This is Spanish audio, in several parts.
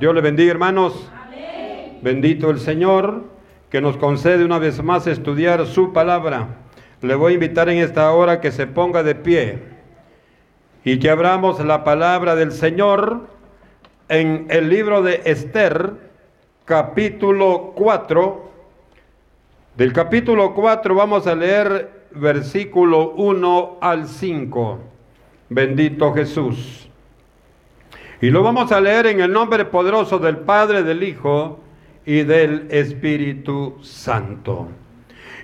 Dios le bendiga, hermanos. Bendito el Señor que nos concede una vez más estudiar su palabra. Le voy a invitar en esta hora que se ponga de pie y que abramos la palabra del Señor en el libro de Esther, capítulo 4. Del capítulo 4 vamos a leer versículo 1 al 5. Bendito Jesús. Y lo vamos a leer en el nombre poderoso del Padre, del Hijo y del Espíritu Santo.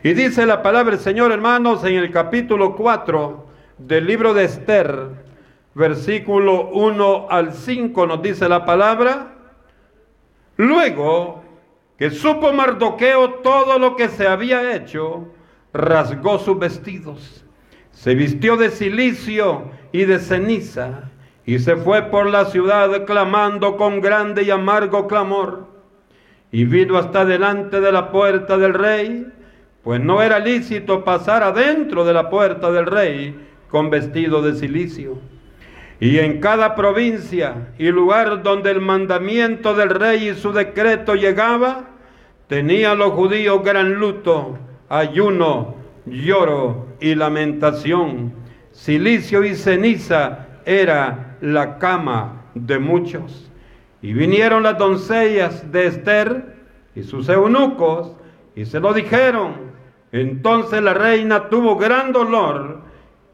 Y dice la palabra del Señor, hermanos, en el capítulo 4 del libro de Esther, versículo 1 al 5, nos dice la palabra. Luego que supo Mardoqueo todo lo que se había hecho, rasgó sus vestidos, se vistió de silicio y de ceniza, y se fue por la ciudad clamando con grande y amargo clamor, y vino hasta delante de la puerta del rey, pues no era lícito pasar adentro de la puerta del rey con vestido de silicio. Y en cada provincia y lugar donde el mandamiento del rey y su decreto llegaba, tenían los judíos gran luto, ayuno, lloro y lamentación. Silicio y ceniza era la cama de muchos. Y vinieron las doncellas de Esther y sus eunucos y se lo dijeron. Entonces la reina tuvo gran dolor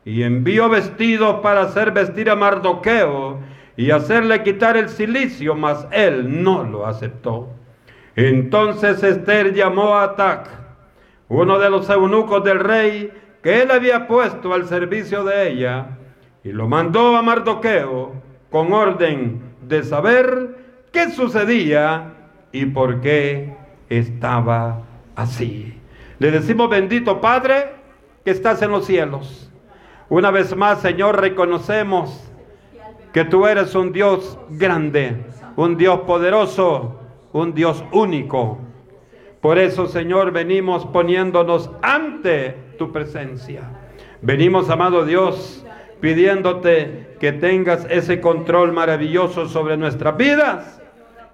y envió vestidos para hacer vestir a Mardoqueo y hacerle quitar el silicio, mas él no lo aceptó. Entonces Esther llamó a Atac, uno de los eunucos del rey, que él había puesto al servicio de ella, y lo mandó a Mardoqueo con orden de saber qué sucedía y por qué estaba así. Le decimos, bendito Padre, que estás en los cielos una vez más, Señor, reconocemos que tú eres un Dios grande, un Dios poderoso, un Dios único. Por eso, Señor, venimos poniéndonos ante tu presencia. Venimos, amado Dios, pidiéndote que tengas ese control maravilloso sobre nuestras vidas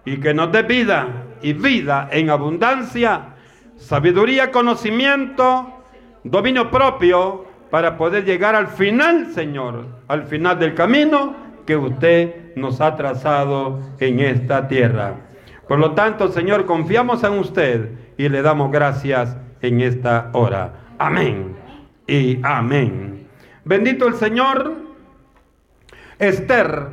y que nos dé vida y vida en abundancia, sabiduría, conocimiento, dominio propio para poder llegar al final, Señor, al final del camino que usted nos ha trazado en esta tierra. Por lo tanto, Señor, confiamos en usted y le damos gracias en esta hora. Amén y amén. Bendito el Señor. Esther,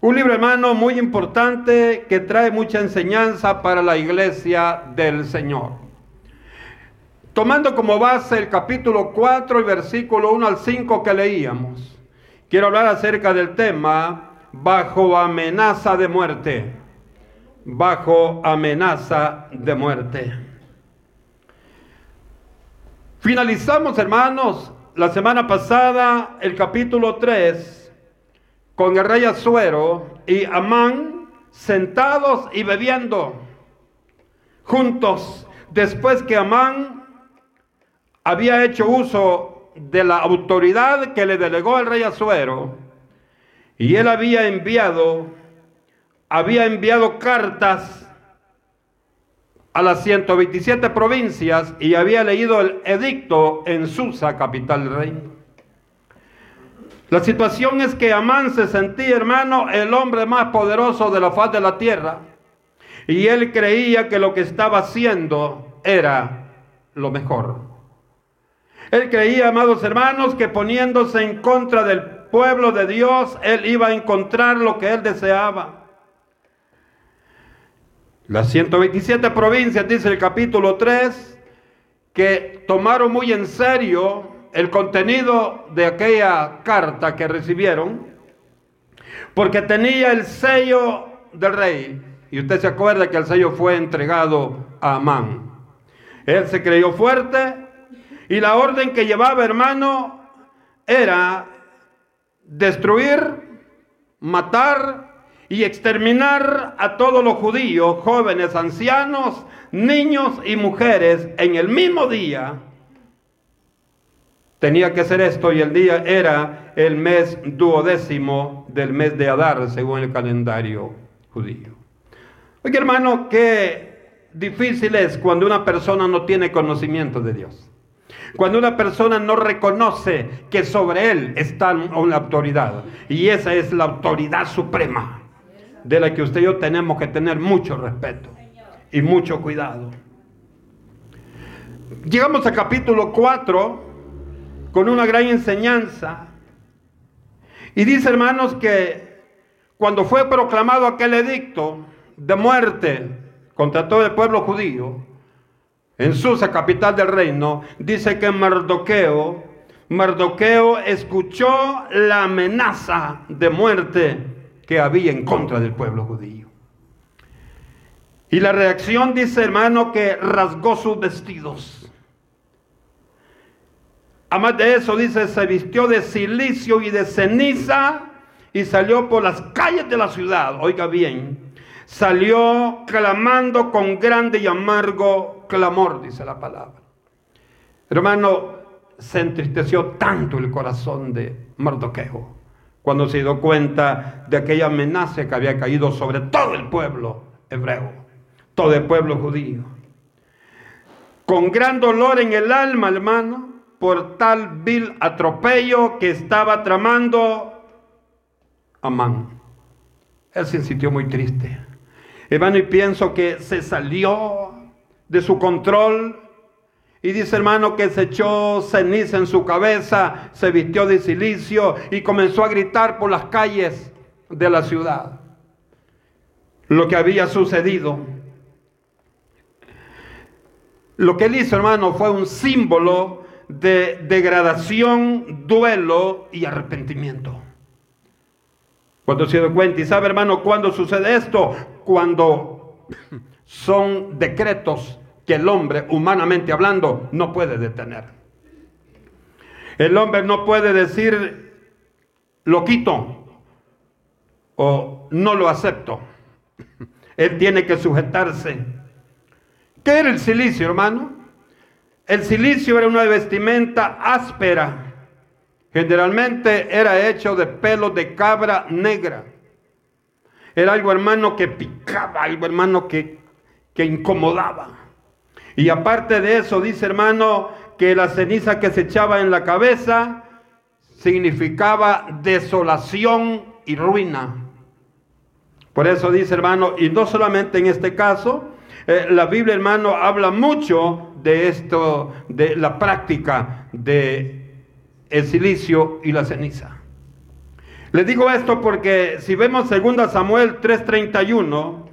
un libro hermano muy importante que trae mucha enseñanza para la iglesia del Señor. Tomando como base el capítulo 4 y versículo 1 al 5 que leíamos, quiero hablar acerca del tema bajo amenaza de muerte. Bajo amenaza de muerte. Finalizamos, hermanos, la semana pasada el capítulo 3 con el rey Azuero y Amán sentados y bebiendo juntos después que Amán había hecho uso de la autoridad que le delegó el rey Azuero y él había enviado, había enviado cartas a las 127 provincias y había leído el edicto en Susa, capital del reino. La situación es que Amán se sentía, hermano, el hombre más poderoso de la faz de la tierra. Y él creía que lo que estaba haciendo era lo mejor. Él creía, amados hermanos, que poniéndose en contra del pueblo de Dios, él iba a encontrar lo que él deseaba. Las 127 provincias, dice el capítulo 3, que tomaron muy en serio el contenido de aquella carta que recibieron, porque tenía el sello del rey. Y usted se acuerda que el sello fue entregado a Amán. Él se creyó fuerte, y la orden que llevaba, hermano, era destruir, matar y exterminar a todos los judíos, jóvenes, ancianos, niños y mujeres en el mismo día. Tenía que hacer esto y el día era el mes duodécimo del mes de Adar, según el calendario judío. Oye hermano, qué difícil es cuando una persona no tiene conocimiento de Dios. Cuando una persona no reconoce que sobre él está una autoridad. Y esa es la autoridad suprema de la que usted y yo tenemos que tener mucho respeto y mucho cuidado. Llegamos a capítulo 4 con una gran enseñanza. Y dice hermanos que cuando fue proclamado aquel edicto de muerte contra todo el pueblo judío, en Susa, capital del reino, dice que Mardoqueo, Mardoqueo escuchó la amenaza de muerte que había en contra del pueblo judío. Y la reacción dice, hermano, que rasgó sus vestidos. Además de eso, dice, se vistió de silicio y de ceniza y salió por las calles de la ciudad. Oiga bien, salió clamando con grande y amargo clamor, dice la palabra. Hermano, se entristeció tanto el corazón de Mardoqueo cuando se dio cuenta de aquella amenaza que había caído sobre todo el pueblo hebreo, todo el pueblo judío. Con gran dolor en el alma, hermano, por tal vil atropello que estaba tramando Amán. Él se sintió muy triste. Hermano, y pienso que se salió de su control. Y dice hermano que se echó ceniza en su cabeza, se vistió de silicio y comenzó a gritar por las calles de la ciudad lo que había sucedido. Lo que él hizo, hermano, fue un símbolo de degradación, duelo y arrepentimiento. Cuando se dio cuenta, y sabe, hermano, cuándo sucede esto? Cuando son decretos que el hombre, humanamente hablando, no puede detener. El hombre no puede decir, lo quito o no lo acepto. Él tiene que sujetarse. ¿Qué era el silicio, hermano? El silicio era una vestimenta áspera. Generalmente era hecho de pelo de cabra negra. Era algo, hermano, que picaba, algo, hermano, que, que incomodaba. Y aparte de eso, dice, hermano, que la ceniza que se echaba en la cabeza significaba desolación y ruina. Por eso dice, hermano, y no solamente en este caso, eh, la Biblia, hermano, habla mucho de esto, de la práctica de el silicio y la ceniza. Les digo esto porque si vemos 2 Samuel 3:31,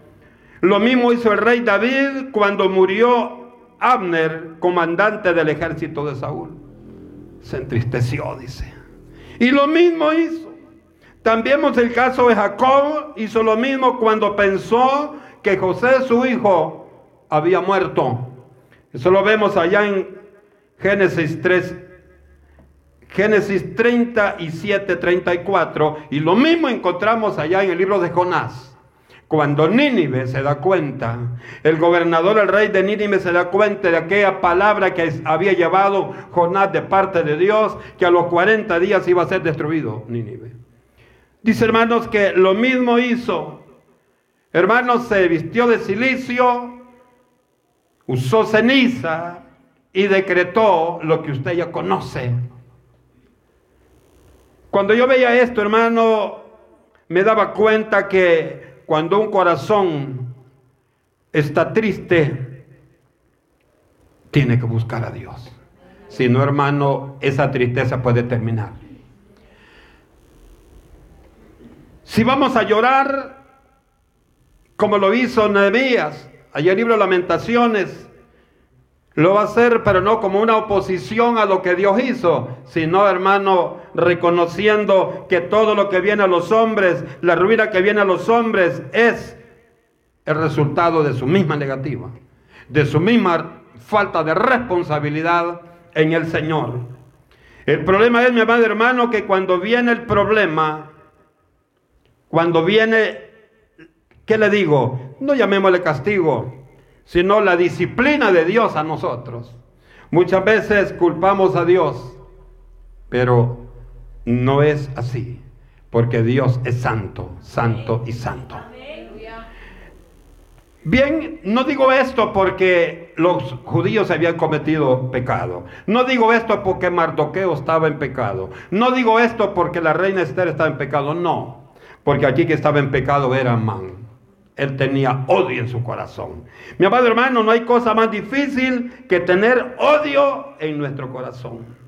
lo mismo hizo el rey David cuando murió Abner, comandante del ejército de Saúl. Se entristeció, dice. Y lo mismo hizo. También vemos el caso de Jacob, hizo lo mismo cuando pensó que José, su hijo, había muerto. Eso lo vemos allá en Génesis 3, Génesis 37, 34. Y lo mismo encontramos allá en el libro de Jonás. Cuando Nínive se da cuenta, el gobernador, el rey de Nínive se da cuenta de aquella palabra que había llevado Jonás de parte de Dios, que a los 40 días iba a ser destruido Nínive. Dice hermanos que lo mismo hizo. Hermanos, se vistió de silicio, usó ceniza y decretó lo que usted ya conoce. Cuando yo veía esto, hermano, me daba cuenta que cuando un corazón está triste, tiene que buscar a Dios. Si no, hermano, esa tristeza puede terminar. Si vamos a llorar, como lo hizo Nehemías, Allá el libro lamentaciones lo va a hacer, pero no como una oposición a lo que Dios hizo, sino, hermano, reconociendo que todo lo que viene a los hombres, la ruina que viene a los hombres es el resultado de su misma negativa, de su misma falta de responsabilidad en el Señor. El problema es, mi amado hermano, que cuando viene el problema, cuando viene ¿Qué le digo? No llamémosle castigo, sino la disciplina de Dios a nosotros. Muchas veces culpamos a Dios, pero no es así, porque Dios es santo, santo y santo. Bien, no digo esto porque los judíos habían cometido pecado. No digo esto porque Mardoqueo estaba en pecado. No digo esto porque la reina Esther estaba en pecado. No, porque aquí que estaba en pecado era Amán. Él tenía odio en su corazón. Mi amado hermano, no hay cosa más difícil que tener odio en nuestro corazón.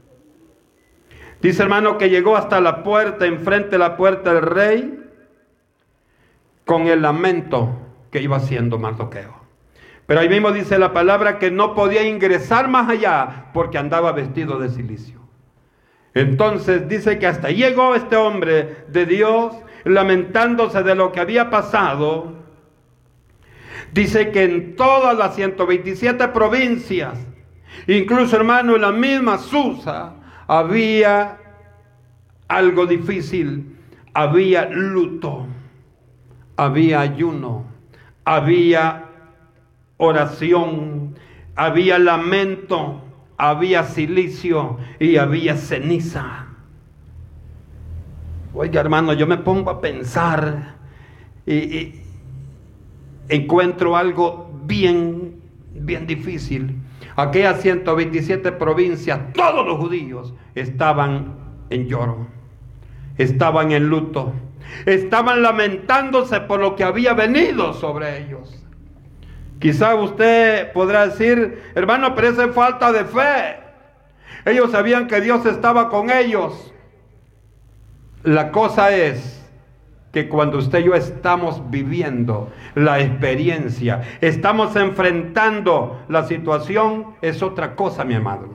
Dice hermano que llegó hasta la puerta, enfrente de la puerta del rey, con el lamento que iba haciendo Mardoqueo. Pero ahí mismo dice la palabra que no podía ingresar más allá porque andaba vestido de silicio. Entonces dice que hasta llegó este hombre de Dios lamentándose de lo que había pasado. Dice que en todas las 127 provincias, incluso hermano en la misma Susa, había algo difícil, había luto, había ayuno había oración, había lamento, había silicio y había ceniza. Oiga hermano, yo me pongo a pensar y, encuentro algo bien, bien difícil. Aquellas 127 provincias, todos los judíos estaban en lloro, estaban en luto estaban lamentándose por lo que había venido sobre ellos. Quizá usted podrá decir, hermano, pero esa es falta de fe. Ellos sabían que Dios estaba con ellos. La cosa es que cuando usted y yo estamos viviendo la experiencia, estamos enfrentando la situación, es otra cosa, mi amado.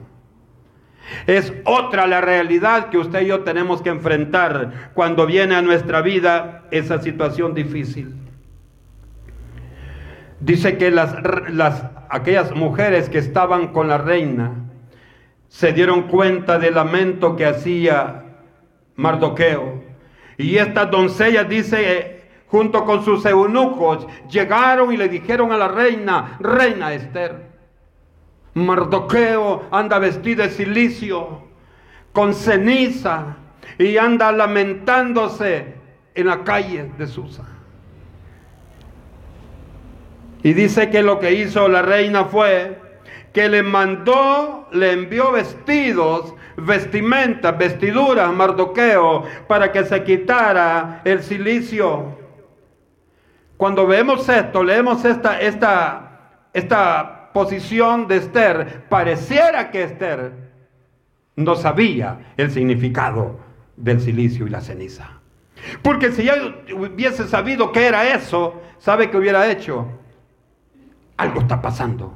Es otra la realidad que usted y yo tenemos que enfrentar cuando viene a nuestra vida esa situación difícil. Dice que las, las, aquellas mujeres que estaban con la reina se dieron cuenta del lamento que hacía Mardoqueo. Y estas doncellas, dice, junto con sus eunucos, llegaron y le dijeron a la reina, reina Esther, Mardoqueo anda vestido de silicio, con ceniza, y anda lamentándose en la calle de Susa. Y dice que lo que hizo la reina fue que le mandó, le envió vestidos, vestimentas, vestiduras Mardoqueo para que se quitara el silicio. Cuando vemos esto, leemos esta, esta, esta posición de Esther, pareciera que Esther no sabía el significado del silicio y la ceniza. Porque si ella hubiese sabido qué era eso, ¿sabe qué hubiera hecho? Algo está pasando.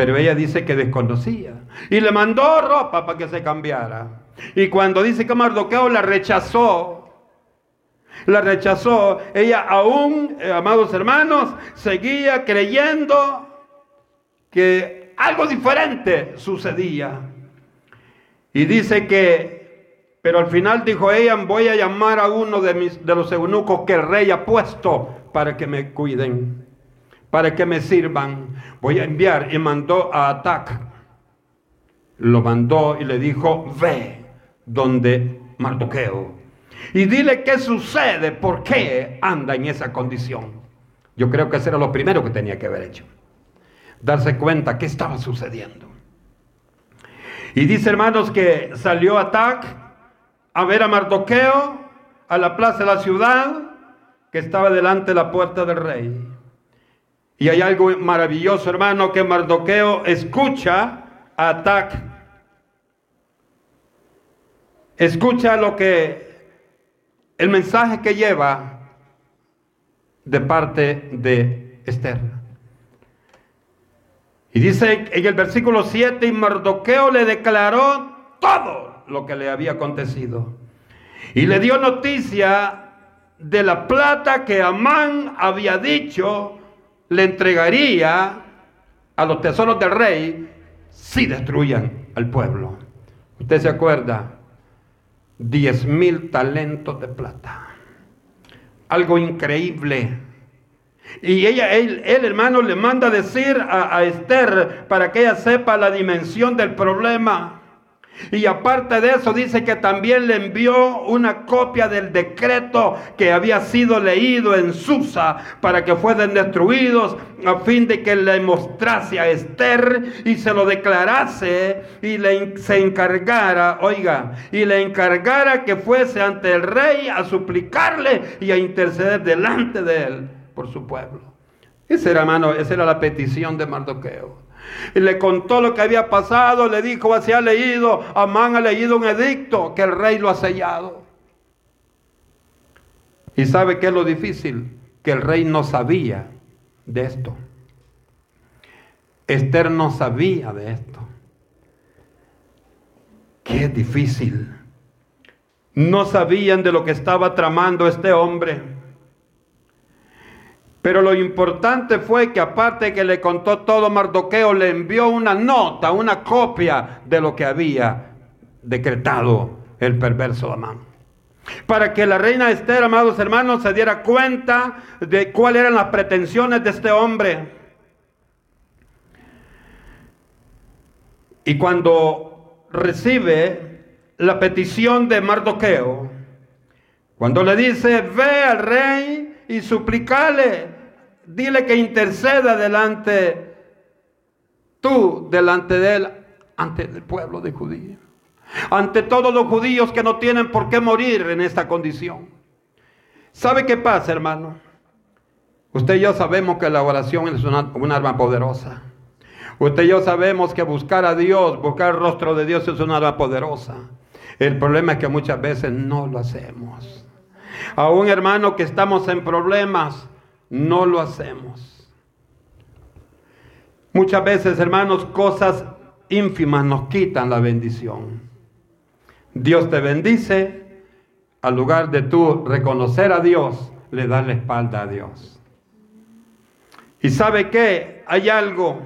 Pero ella dice que desconocía. Y le mandó ropa para que se cambiara. Y cuando dice que Mardoqueo la rechazó, la rechazó, ella aún, eh, amados hermanos, seguía creyendo que algo diferente sucedía. Y dice que, pero al final dijo ella, voy a llamar a uno de, mis, de los eunucos que el rey ha puesto para que me cuiden, para que me sirvan. Voy a enviar y mandó a Atac. Lo mandó y le dijo, ve donde Mardoqueo. Y dile qué sucede, por qué anda en esa condición. Yo creo que ese era lo primero que tenía que haber hecho darse cuenta qué estaba sucediendo. Y dice hermanos que salió Atac a ver a Mardoqueo a la plaza de la ciudad que estaba delante de la puerta del rey. Y hay algo maravilloso, hermano, que Mardoqueo escucha a Atac. Escucha lo que el mensaje que lleva de parte de Esther. Y dice en el versículo 7, y Mardoqueo le declaró todo lo que le había acontecido. Y le dio noticia de la plata que Amán había dicho le entregaría a los tesoros del rey si destruyan al pueblo. Usted se acuerda, diez mil talentos de plata. Algo increíble y ella, él, hermano, le manda decir a, a Esther para que ella sepa la dimensión del problema. Y aparte de eso dice que también le envió una copia del decreto que había sido leído en Susa para que fueran destruidos a fin de que le mostrase a Esther y se lo declarase y le, se encargara, oiga, y le encargara que fuese ante el rey a suplicarle y a interceder delante de él por su pueblo. Esa era, hermano, esa era la petición de Mardoqueo. Y le contó lo que había pasado, le dijo, así ha leído, Amán ha leído un edicto que el rey lo ha sellado. ¿Y sabe qué es lo difícil? Que el rey no sabía de esto. Esther no sabía de esto. Qué difícil. No sabían de lo que estaba tramando este hombre. Pero lo importante fue que aparte que le contó todo Mardoqueo, le envió una nota, una copia de lo que había decretado el perverso Amán. Para que la reina Esther, amados hermanos, se diera cuenta de cuáles eran las pretensiones de este hombre. Y cuando recibe la petición de Mardoqueo, cuando le dice, ve al rey y suplicale, dile que interceda delante, tú delante de él, ante el pueblo de judíos, ante todos los judíos que no tienen por qué morir en esta condición. ¿Sabe qué pasa, hermano? Usted y yo sabemos que la oración es una, un arma poderosa. Usted y yo sabemos que buscar a Dios, buscar el rostro de Dios es una arma poderosa. El problema es que muchas veces no lo hacemos. A un hermano que estamos en problemas, no lo hacemos. Muchas veces, hermanos, cosas ínfimas nos quitan la bendición. Dios te bendice, al lugar de tú reconocer a Dios, le das la espalda a Dios. ¿Y sabe qué? Hay algo.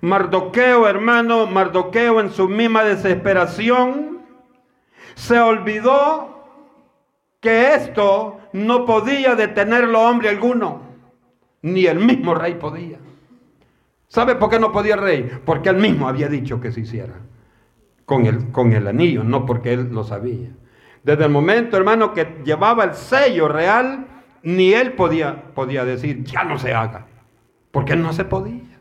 Mardoqueo, hermano, Mardoqueo en su misma desesperación, se olvidó que esto no podía detenerlo hombre alguno, ni el mismo rey podía. ¿Sabe por qué no podía el rey? Porque él mismo había dicho que se hiciera con el, con el anillo, no porque él lo sabía. Desde el momento, hermano, que llevaba el sello real, ni él podía, podía decir, ya no se haga, porque no se podía.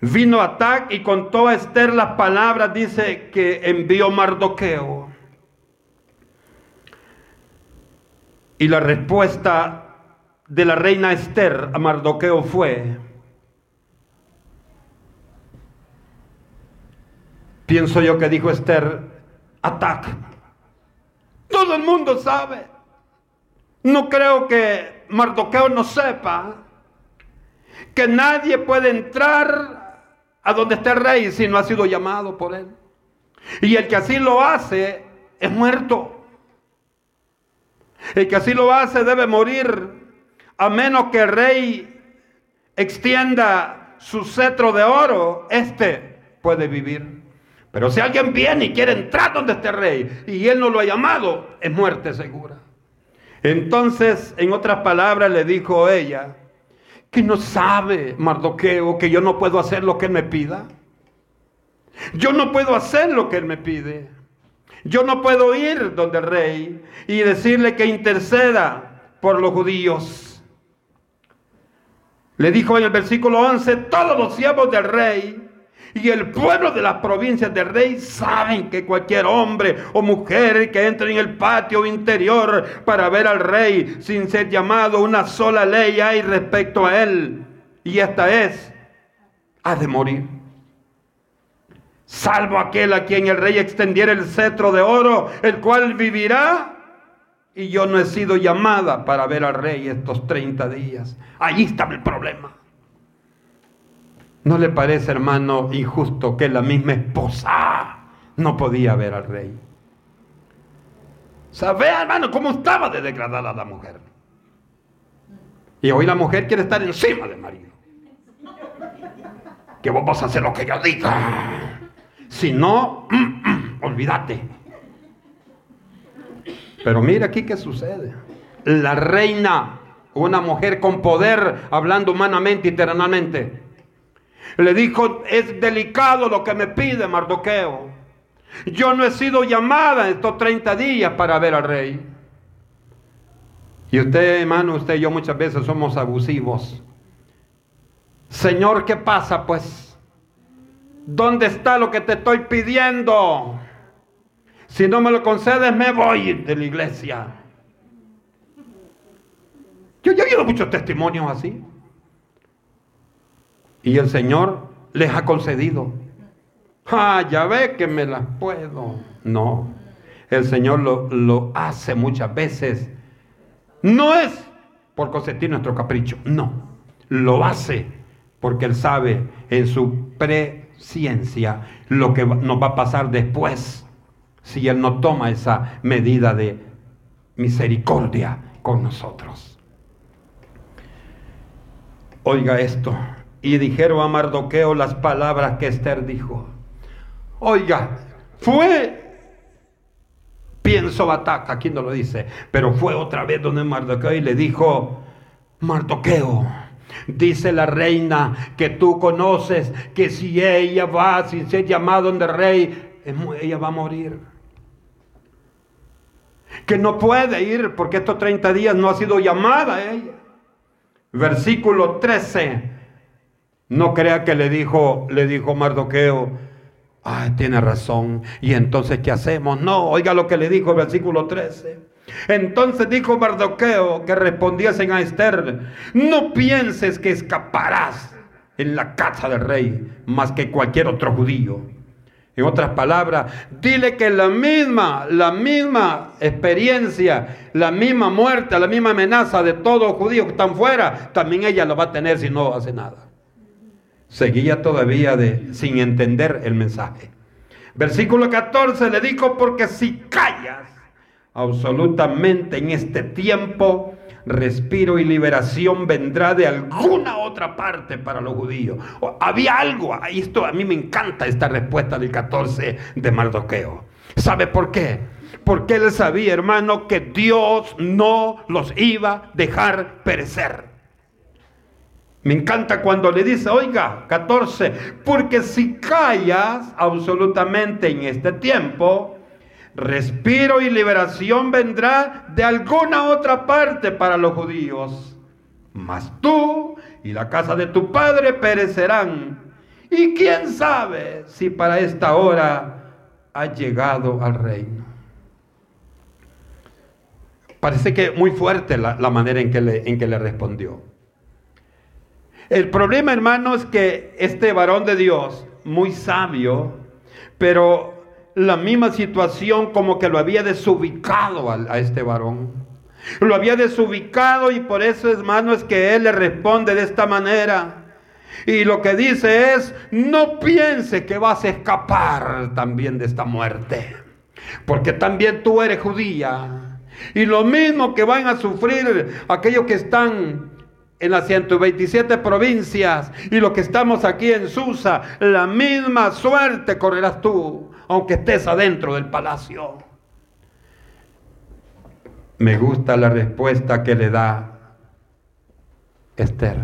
Vino Atac y contó a Esther las palabras, dice que envió Mardoqueo. Y la respuesta de la reina Esther a Mardoqueo fue, pienso yo que dijo Esther, ataca. Todo el mundo sabe. No creo que Mardoqueo no sepa que nadie puede entrar a donde está el rey si no ha sido llamado por él. Y el que así lo hace es muerto. El que así lo hace debe morir, a menos que el rey extienda su cetro de oro, este puede vivir. Pero si alguien viene y quiere entrar donde este rey y él no lo ha llamado, es muerte segura. Entonces, en otras palabras, le dijo ella, que no sabe Mardoqueo que yo no puedo hacer lo que él me pida. Yo no puedo hacer lo que él me pide. Yo no puedo ir donde el rey y decirle que interceda por los judíos. Le dijo en el versículo 11, todos los siervos del rey y el pueblo de las provincias del rey saben que cualquier hombre o mujer que entre en el patio interior para ver al rey sin ser llamado, una sola ley hay respecto a él. Y esta es, ha de morir salvo aquel a quien el rey extendiera el cetro de oro, el cual vivirá. Y yo no he sido llamada para ver al rey estos 30 días. Ahí está el problema. ¿No le parece, hermano, injusto que la misma esposa no podía ver al rey? ¿Sabe, hermano, cómo estaba de degradada la mujer? Y hoy la mujer quiere estar encima del marido. Que vos vas a hacer lo que yo diga. Si no, olvídate. Pero mira aquí qué sucede. La reina, una mujer con poder, hablando humanamente y terrenalmente, Le dijo, es delicado lo que me pide Mardoqueo. Yo no he sido llamada estos 30 días para ver al rey. Y usted, hermano, usted y yo muchas veces somos abusivos. Señor, ¿qué pasa pues? ¿Dónde está lo que te estoy pidiendo? Si no me lo concedes, me voy de la iglesia. Yo, he oído muchos testimonios así. Y el Señor les ha concedido. Ah, ya ve que me las puedo. No, el Señor lo, lo hace muchas veces. No es por consentir nuestro capricho, no. Lo hace porque Él sabe en su presciencia lo que nos va a pasar después si Él no toma esa medida de misericordia con nosotros. Oiga esto. Y dijeron a Mardoqueo las palabras que Esther dijo. Oiga, fue, pienso Bataca, aquí no lo dice, pero fue otra vez donde Mardoqueo y le dijo, Mardoqueo, dice la reina que tú conoces que si ella va sin ser llamada donde rey, ella va a morir que no puede ir porque estos 30 días no ha sido llamada ella. Versículo 13. No crea que le dijo, le dijo Mardoqueo, ah, tiene razón. Y entonces, ¿qué hacemos? No, oiga lo que le dijo el versículo 13. Entonces dijo Mardoqueo que respondiesen a Esther, no pienses que escaparás en la casa del rey más que cualquier otro judío en otras palabras, dile que la misma, la misma experiencia, la misma muerte, la misma amenaza de todos los judíos que están fuera, también ella lo va a tener si no hace nada. Seguía todavía de, sin entender el mensaje. Versículo 14 le dijo, porque si callas absolutamente en este tiempo, respiro y liberación vendrá de alguna otra parte para los judíos. Había algo, esto a mí me encanta esta respuesta del 14 de Mardoqueo. ¿Sabe por qué? Porque él sabía, hermano, que Dios no los iba a dejar perecer. Me encanta cuando le dice, oiga, 14, porque si callas absolutamente en este tiempo, respiro y liberación vendrá de alguna otra parte para los judíos. Mas tú y la casa de tu padre perecerán. Y quién sabe si para esta hora ha llegado al reino. Parece que muy fuerte la, manera en que, le, en que le respondió. El problema, hermano, es que este varón de Dios, muy sabio, pero la misma situación como que lo había desubicado a, este varón. Lo había desubicado y por eso, hermano, es que él le responde de esta manera. Y lo que dice es, no piense que vas a escapar también de esta muerte. Porque también tú eres judía. Y lo mismo que van a sufrir aquellos que están en las 127 provincias y los que estamos aquí en Susa, la misma suerte correrás tú aunque estés adentro del palacio. Me gusta la respuesta que le da Esther.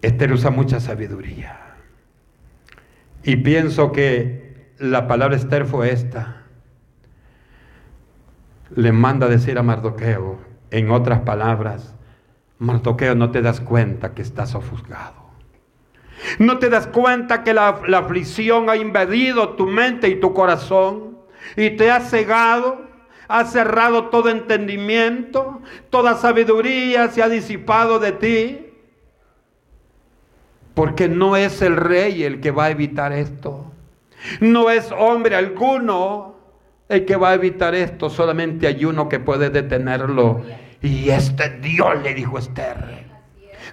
Esther usa mucha sabiduría. Y pienso que la palabra Esther fue esta. Le manda decir a Mardoqueo, en otras palabras, Mardoqueo, no te das cuenta que estás ofuscado. ¿No te das cuenta que la, aflicción ha invadido tu mente y tu corazón? Y te ha cegado, ha cerrado todo entendimiento, toda sabiduría se ha disipado de ti. Porque no es el rey el que va a evitar esto. No es hombre alguno el que va a evitar esto. Solamente hay uno que puede detenerlo. Y este Dios le dijo Esther.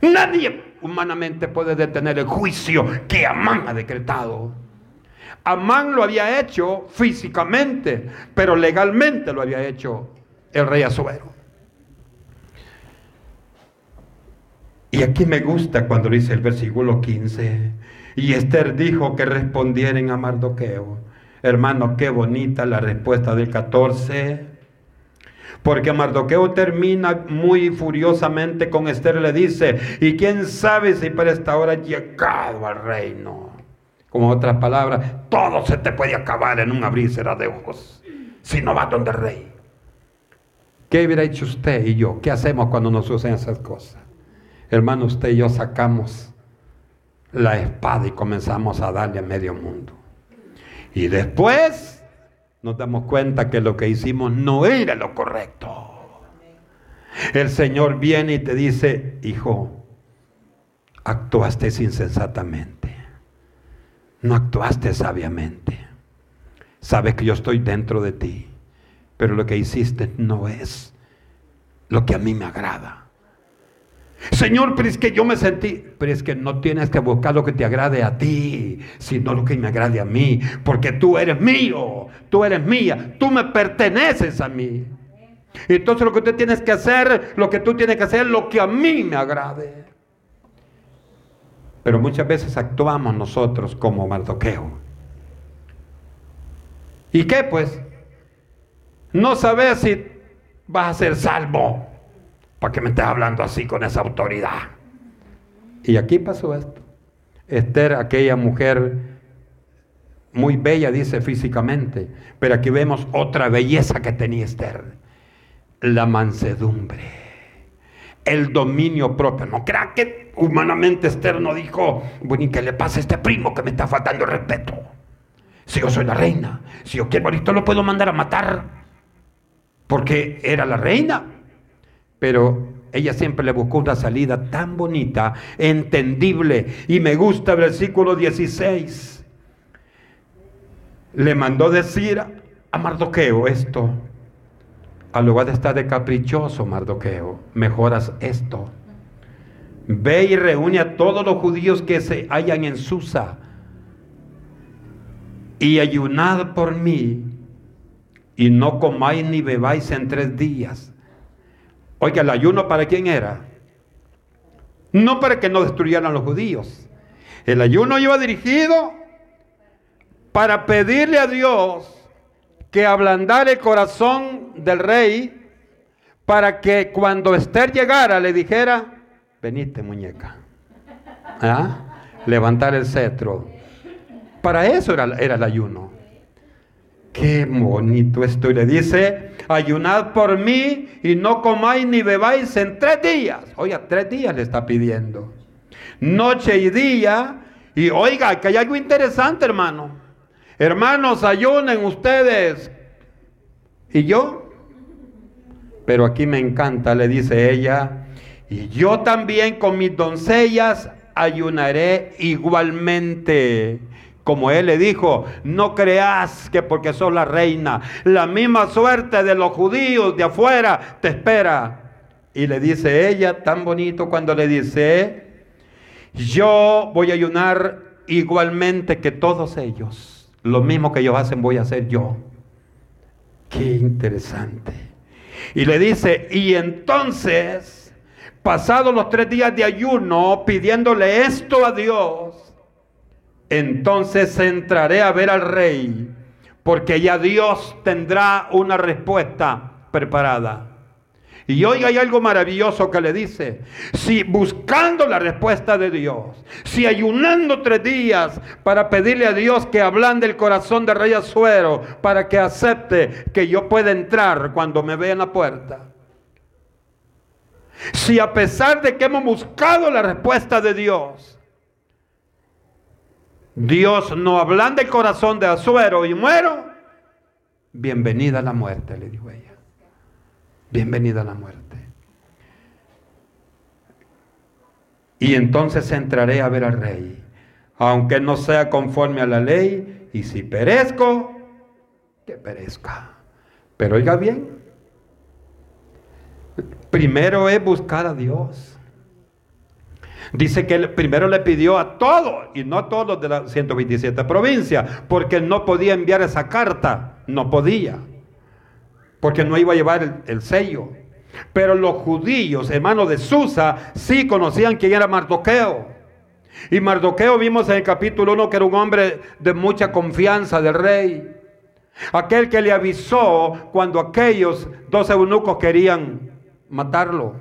Nadie humanamente puede detener el juicio que Amán ha decretado. Amán lo había hecho físicamente, pero legalmente lo había hecho el rey Azuero. Y aquí me gusta cuando dice el versículo 15. Y Esther dijo que respondieran a Mardoqueo. Hermano, qué bonita la respuesta del 14. Porque Mardoqueo termina muy furiosamente con Esther le dice, y quién sabe si para esta hora has llegado al reino. Como otras palabras, todo se te puede acabar en un abrir de ojos si no vas donde el rey. ¿Qué hubiera hecho usted y yo? ¿Qué hacemos cuando nos suceden esas cosas? Hermano, usted y yo sacamos la espada y comenzamos a darle a medio mundo. Y después nos damos cuenta que lo que hicimos no era lo correcto. El Señor viene y te dice, hijo, actuaste insensatamente, no actuaste sabiamente. Sabes que yo estoy dentro de ti, pero lo que hiciste no es lo que a mí me agrada. Señor, pero es que yo me sentí, pero es que no tienes que buscar lo que te agrade a ti, sino lo que me agrade a mí, porque tú eres mío, tú eres mía, tú me perteneces a mí. Entonces lo que tú tienes que hacer, lo que tú tienes que hacer, lo que a mí me agrade. Pero muchas veces actuamos nosotros como Mardoqueo. ¿Y qué pues? No sabes si vas a ser salvo. ¿Para qué me estás hablando así con esa autoridad? Y aquí pasó esto. Esther, aquella mujer muy bella, dice físicamente, pero aquí vemos otra belleza que tenía Esther. La mansedumbre, el dominio propio. No crea que humanamente Esther no dijo, bueno, ¿y qué le pasa a este primo que me está faltando el respeto? Si yo soy la reina, si yo quiero ahorita lo puedo mandar a matar, porque era la reina. Pero ella siempre le buscó una salida tan bonita, entendible. Y me gusta el versículo 16. Le mandó decir a Mardoqueo esto. Al lugar de estar de caprichoso, Mardoqueo, mejoras esto. Ve y reúne a todos los judíos que se hallan en Susa y ayunad por mí y no comáis ni bebáis en tres días. Oiga, el ayuno para quién era? No para que no destruyeran los judíos. El ayuno iba dirigido para pedirle a Dios que ablandara el corazón del rey para que cuando Esther llegara le dijera, venite muñeca, ¿Ah? levantar el cetro para eso era, era el ayuno. Qué bonito esto. Y le dice, ayunad por mí y no comáis ni bebáis en tres días. Oiga, tres días le está pidiendo. Noche y día. Y oiga, que hay algo interesante, hermano. Hermanos, ayunen ustedes. ¿Y yo? Pero aquí me encanta, le dice ella. Y yo también con mis doncellas ayunaré igualmente como él le dijo, no creas que porque sos la reina, la misma suerte de los judíos de afuera te espera. Y le dice ella, tan bonito cuando le dice, yo voy a ayunar igualmente que todos ellos. Lo mismo que ellos hacen voy a hacer yo. Qué interesante. Y le dice, y entonces, pasados los tres días de ayuno, pidiéndole esto a Dios, entonces entraré a ver al rey, porque ya Dios tendrá una respuesta preparada. Y hoy hay algo maravilloso que le dice, si buscando la respuesta de Dios, si ayunando tres días para pedirle a Dios que hablan del corazón del rey Azuero, para que acepte que yo pueda entrar cuando me vea en la puerta. Si a pesar de que hemos buscado la respuesta de Dios, Dios no ablanda el corazón de Azuero y muero. Bienvenida a la muerte, le dijo ella. Bienvenida a la muerte. Y entonces entraré a ver al rey, aunque no sea conforme a la ley, y si perezco, que perezca. Pero oiga bien, primero es buscar a Dios. Dice que primero le pidió a todos, y no a todos los de las 127 provincias, porque no podía enviar esa carta, no podía, porque no iba a llevar el, el sello. Pero los judíos, hermanos de Susa, sí conocían quién era Mardoqueo. Y Mardoqueo vimos en el capítulo 1 que era un hombre de mucha confianza del rey. Aquel que le avisó cuando aquellos dos eunucos querían matarlo.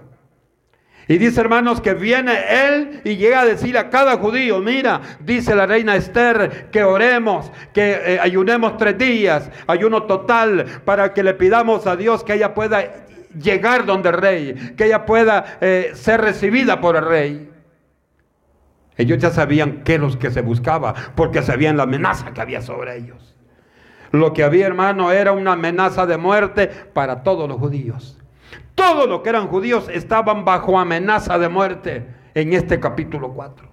Y dice hermanos que viene él y llega a decir a cada judío, mira, dice la reina Esther, que oremos, que eh, ayunemos tres días, ayuno total, para que le pidamos a Dios que ella pueda llegar donde el rey, que ella pueda eh, ser recibida por el rey. Ellos ya sabían qué es lo que se buscaba, porque sabían la amenaza que había sobre ellos. Lo que había, hermano, era una amenaza de muerte para todos los judíos. Todos los que eran judíos estaban bajo amenaza de muerte en este capítulo 4.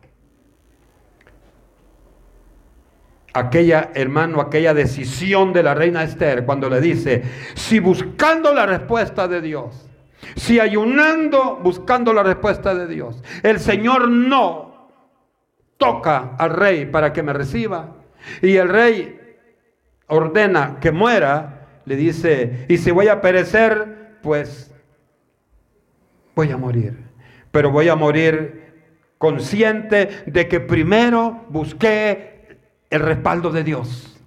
Aquella, hermano, aquella decisión de la reina Esther cuando le dice, si buscando la respuesta de Dios, si ayunando buscando la respuesta de Dios, el Señor no toca al rey para que me reciba y el rey ordena que muera, le dice, y si voy a perecer, pues voy a morir. Pero voy a morir consciente de que primero busqué el respaldo de Dios.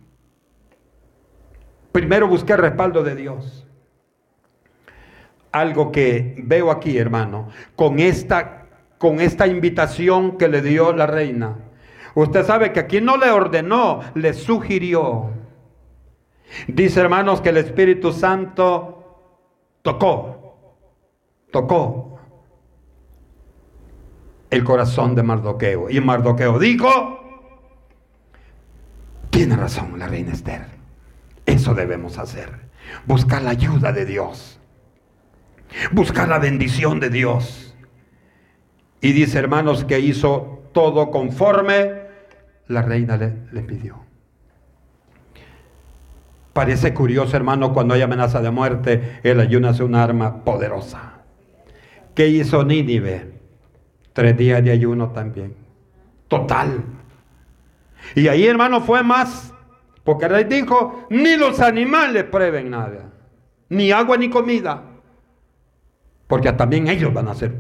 Primero busqué el respaldo de Dios. Algo que veo aquí, hermano, con esta, con esta invitación que le dio la reina. Usted sabe que aquí no le ordenó, le sugirió. Dice, hermanos, que el Espíritu Santo tocó tocó el corazón de Mardoqueo. Y Mardoqueo dijo, tiene razón la reina Esther, eso debemos hacer, buscar la ayuda de Dios, buscar la bendición de Dios. Y dice hermanos que hizo todo conforme la reina le, le pidió. Parece curioso, hermano, cuando hay amenaza de muerte, el ayuno es una arma poderosa. ¿Qué hizo Nínive? Tres días de ayuno también. Total. Y ahí, hermano, fue más. Porque rey dijo, ni los animales prueben nada. Ni agua ni comida. Porque también ellos van a ser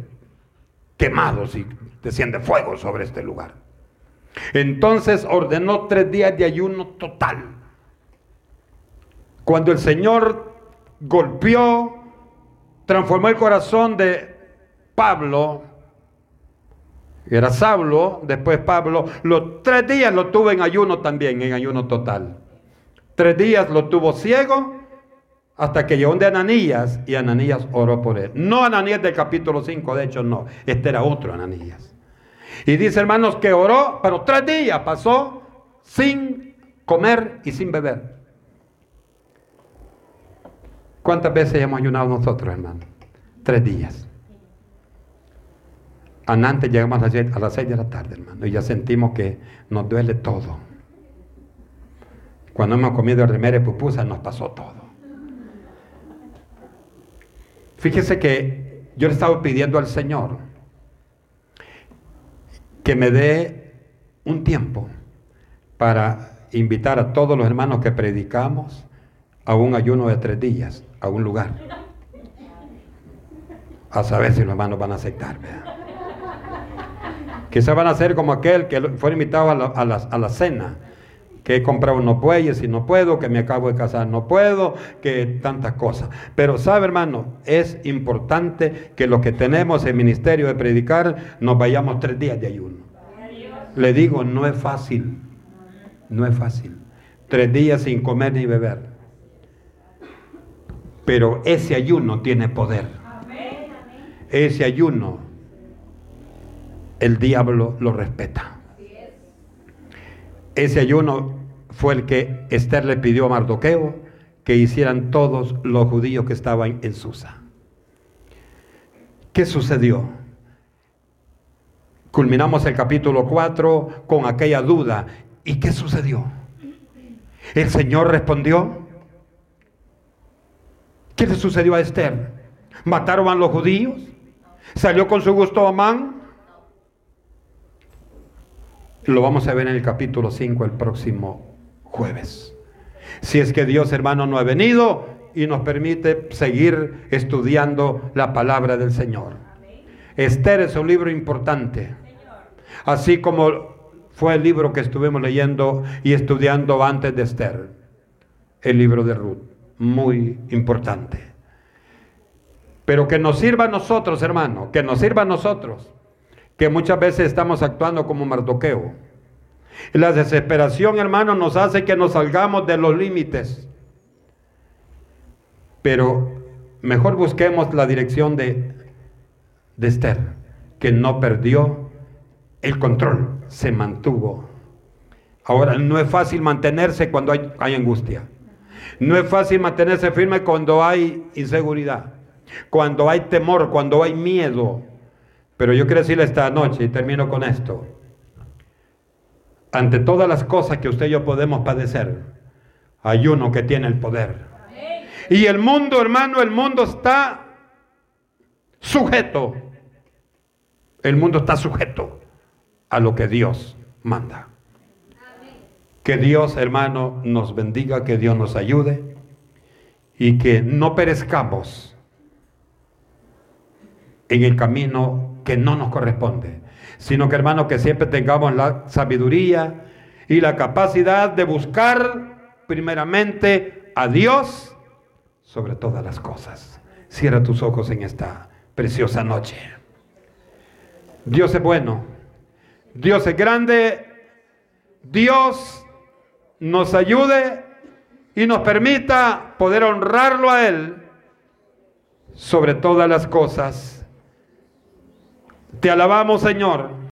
quemados y desciende fuego sobre este lugar. Entonces ordenó tres días de ayuno total. Cuando el Señor golpeó, transformó el corazón de Pablo, era Saulo, después Pablo, los tres días lo tuvo en ayuno también, en ayuno total. Tres días lo tuvo ciego hasta que llegó de Ananías y Ananías oró por él. No Ananías del capítulo 5, de hecho no, este era otro Ananías. Y dice hermanos que oró, pero tres días pasó sin comer y sin beber. ¿Cuántas veces hemos ayunado nosotros, hermanos? Tres días. Antes llegamos a las, 6, de la tarde, hermano, y ya sentimos que nos duele todo. Cuando hemos comido el remedio pupusa nos pasó todo. Fíjese que yo le estaba pidiendo al Señor que me dé un tiempo para invitar a todos los hermanos que predicamos a un ayuno de tres días, a un lugar. A saber si los hermanos van a aceptar. Quizás van a ser como aquel que fue invitado a la, cena, que he comprado no bueyes y no puedo, que me acabo de casar no puedo, que tantas cosas. Pero sabe hermano, es importante que lo que tenemos en ministerio de predicar nos vayamos tres días de ayuno. Le digo, no es fácil, no es fácil. Tres días sin comer ni beber. Pero ese ayuno tiene poder. Ese ayuno el diablo lo respeta. Ese ayuno fue el que Esther le pidió a Mardoqueo que hicieran todos los judíos que estaban en Susa. ¿Qué sucedió? Culminamos el capítulo 4 con aquella duda. ¿Y qué sucedió? El Señor respondió. ¿Qué le sucedió a Esther? ¿Mataron a los judíos? ¿Salió con su gusto Amán? Lo vamos a ver en el capítulo 5 el próximo jueves. Si es que Dios hermano no ha venido y nos permite seguir estudiando la palabra del Señor. Esther es un libro importante. Así como fue el libro que estuvimos leyendo y estudiando antes de Esther. el libro de Ruth. Muy importante. Pero que nos sirva a nosotros, hermano, que nos sirva a nosotros, que muchas veces estamos actuando como Mardoqueo. La desesperación, hermano, nos hace que nos salgamos de los límites. Pero mejor busquemos la dirección de, de Esther, que no perdió el control, se mantuvo. Ahora, no es fácil mantenerse cuando hay, hay angustia. No es fácil mantenerse firme cuando hay inseguridad, cuando hay temor, cuando hay miedo. Pero yo quiero decirle esta noche, y termino con esto, ante todas las cosas que usted y yo podemos padecer, hay uno que tiene el poder. Y el mundo, hermano, el mundo está sujeto. El mundo está sujeto a lo que Dios manda. Que Dios, hermano, nos bendiga, que Dios nos ayude y que no perezcamos en el camino que no nos corresponde, sino que, hermano, que siempre tengamos la sabiduría y la capacidad de buscar primeramente a Dios sobre todas las cosas. Cierra tus ojos en esta preciosa noche. Dios es bueno, Dios es grande, Dios nos ayude y nos permita poder honrarlo a Él sobre todas las cosas. Te alabamos, Señor.